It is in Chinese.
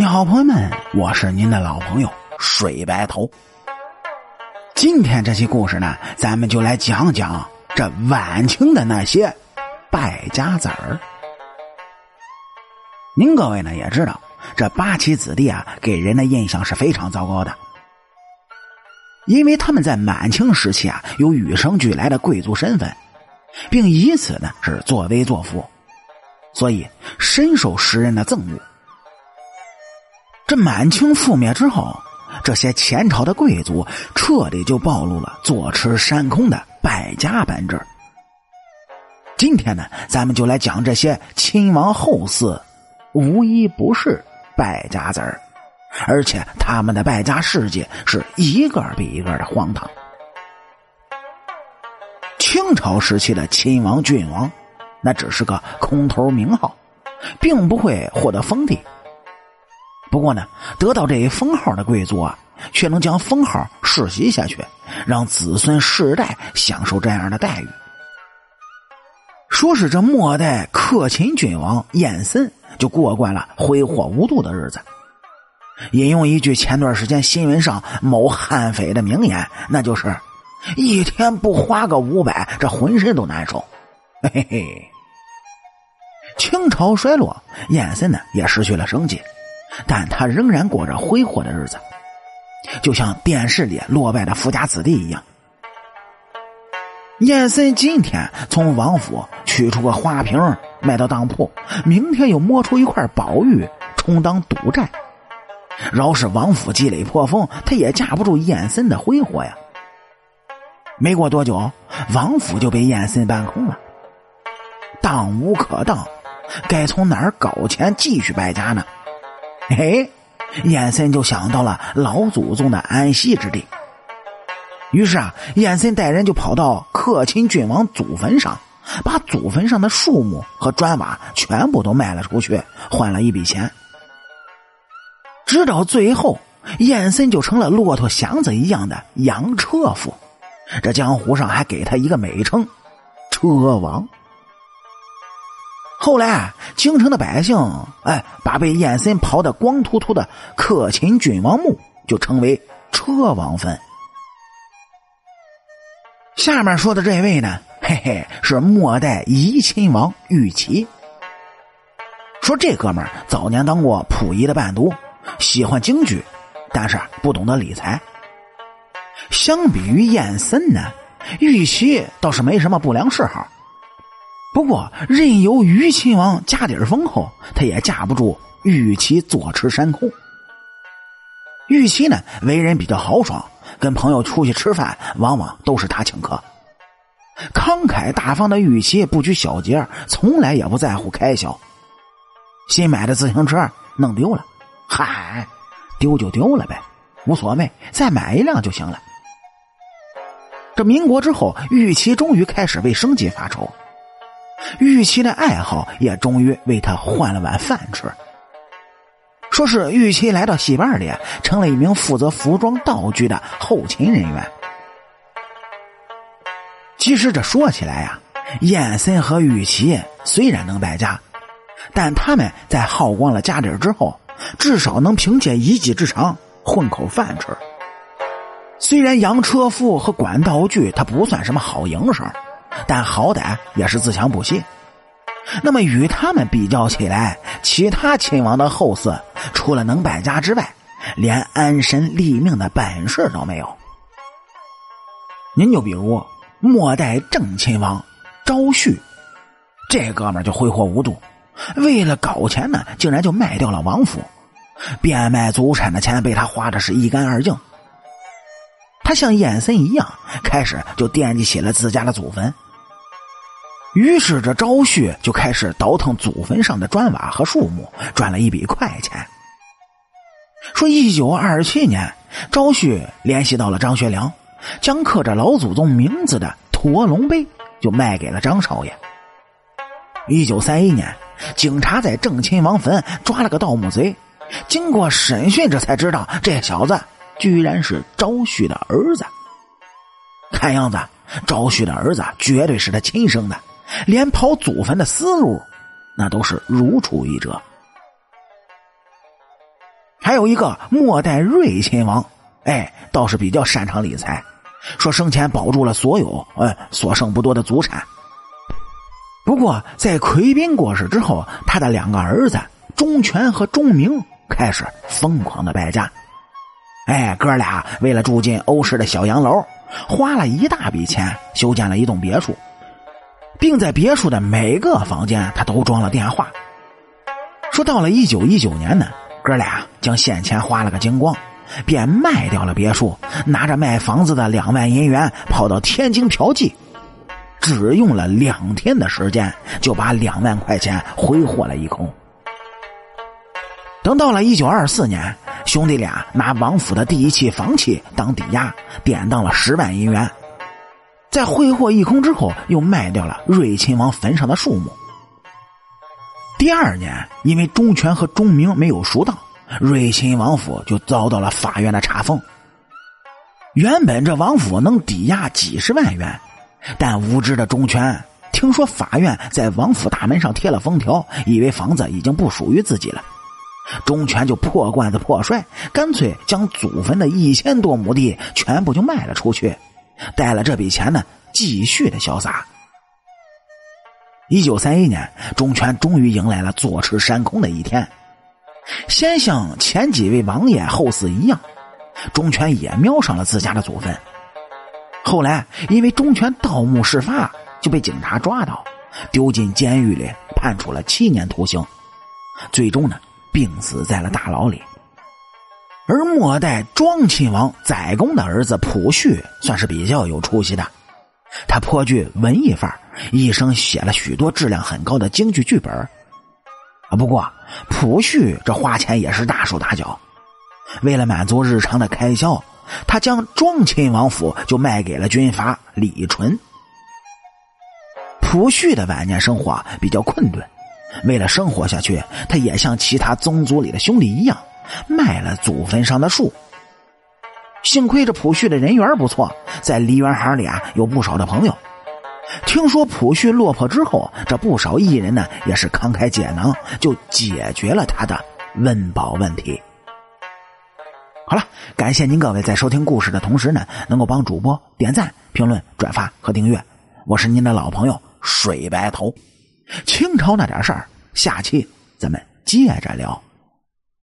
你好，朋友们，我是您的老朋友水白头。今天这期故事呢，咱们就来讲讲这晚清的那些败家子儿。您各位呢也知道，这八旗子弟啊，给人的印象是非常糟糕的，因为他们在满清时期啊，有与生俱来的贵族身份，并以此呢是作威作福，所以深受时人的憎恶。这满清覆灭之后，这些前朝的贵族彻底就暴露了坐吃山空的败家本质。今天呢，咱们就来讲这些亲王后嗣，无一不是败家子儿，而且他们的败家事迹是一个比一个的荒唐。清朝时期的亲王、郡王，那只是个空头名号，并不会获得封地。不过呢，得到这一封号的贵族啊，却能将封号世袭下去，让子孙世代享受这样的待遇。说是这末代克勤郡王燕森就过惯了挥霍无度的日子。引用一句前段时间新闻上某悍匪的名言，那就是“一天不花个五百，这浑身都难受。”嘿嘿。清朝衰落，燕森呢也失去了生计。但他仍然过着挥霍的日子，就像电视里落败的富家子弟一样。燕森今天从王府取出个花瓶卖到当铺，明天又摸出一块宝玉充当赌债。饶是王府积累颇丰，他也架不住燕森的挥霍呀。没过多久，王府就被燕森搬空了，当无可当，该从哪儿搞钱继续败家呢？哎，燕森就想到了老祖宗的安息之地。于是啊，燕森带人就跑到克钦郡王祖坟上，把祖坟上的树木和砖瓦全部都卖了出去，换了一笔钱。直到最后，燕森就成了骆驼祥子一样的洋车夫，这江湖上还给他一个美称——车王。后来，京城的百姓哎，把被燕森刨得光秃秃的克勤郡王墓就称为车王坟。下面说的这位呢，嘿嘿，是末代怡亲王玉琪。说这哥们儿早年当过溥仪的伴读，喜欢京剧，但是不懂得理财。相比于燕森呢，玉琪倒是没什么不良嗜好。不过，任由于亲王家底儿丰厚，他也架不住玉琪坐吃山空。玉琪呢，为人比较豪爽，跟朋友出去吃饭，往往都是他请客。慷慨大方的玉琪不拘小节，从来也不在乎开销。新买的自行车弄丢了，嗨，丢就丢了呗，无所谓，再买一辆就行了。这民国之后，玉琪终于开始为生计发愁。玉琪的爱好也终于为他换了碗饭吃。说是玉琪来到戏班里，成了一名负责服装道具的后勤人员。其实这说起来呀，燕森和玉琪虽然能败家，但他们在耗光了家底之后，至少能凭借一技之长混口饭吃。虽然洋车夫和管道具，他不算什么好营生。但好歹也是自强不息。那么与他们比较起来，其他亲王的后嗣除了能败家之外，连安身立命的本事都没有。您就比如末代正亲王昭旭，这哥们就挥霍无度，为了搞钱呢，竟然就卖掉了王府，变卖祖产的钱被他花的是一干二净。他像燕森一样，开始就惦记起了自家的祖坟。于是这昭旭就开始倒腾祖坟上的砖瓦和树木，赚了一笔快钱。说一九二七年，昭旭联系到了张学良，将刻着老祖宗名字的驼龙碑就卖给了张少爷。一九三一年，警察在正亲王坟抓了个盗墓贼，经过审讯，这才知道这小子。居然是昭旭的儿子，看样子昭旭的儿子绝对是他亲生的，连刨祖坟的思路那都是如出一辙。还有一个末代瑞亲王，哎，倒是比较擅长理财，说生前保住了所有，呃，所剩不多的祖产。不过在奎斌过世之后，他的两个儿子钟权和钟明开始疯狂的败家。哎，哥俩为了住进欧式的小洋楼，花了一大笔钱修建了一栋别墅，并在别墅的每个房间他都装了电话。说到了一九一九年呢。哥俩将现钱花了个精光，便卖掉了别墅，拿着卖房子的两万银元跑到天津嫖妓，只用了两天的时间就把两万块钱挥霍了一空。等到了一九二四年，兄弟俩拿王府的第一期房契当抵押，典当了十万银元，在挥霍一空之后，又卖掉了瑞亲王坟上的树木。第二年，因为钟权和钟明没有赎当，瑞亲王府就遭到了法院的查封。原本这王府能抵押几十万元，但无知的钟权听说法院在王府大门上贴了封条，以为房子已经不属于自己了。钟权就破罐子破摔，干脆将祖坟的一千多亩地全部就卖了出去，带了这笔钱呢，继续的潇洒。一九三一年，钟权终于迎来了坐吃山空的一天。先像前几位王爷后嗣一样，钟权也瞄上了自家的祖坟。后来因为钟权盗墓事发，就被警察抓到，丢进监狱里，判处了七年徒刑，最终呢，病死在了大牢里。而末代庄亲王载公的儿子溥绪，算是比较有出息的。他颇具文艺范儿，一生写了许多质量很高的京剧剧本啊，不过溥绪这花钱也是大手大脚。为了满足日常的开销，他将庄亲王府就卖给了军阀李纯。溥旭的晚年生活比较困顿，为了生活下去，他也像其他宗族里的兄弟一样，卖了祖坟上的树。幸亏这普旭的人缘不错，在梨园行里啊有不少的朋友。听说普旭落魄之后，这不少艺人呢也是慷慨解囊，就解决了他的温饱问题。好了，感谢您各位在收听故事的同时呢，能够帮主播点赞、评论、转发和订阅。我是您的老朋友水白头。清朝那点事儿，下期咱们接着聊。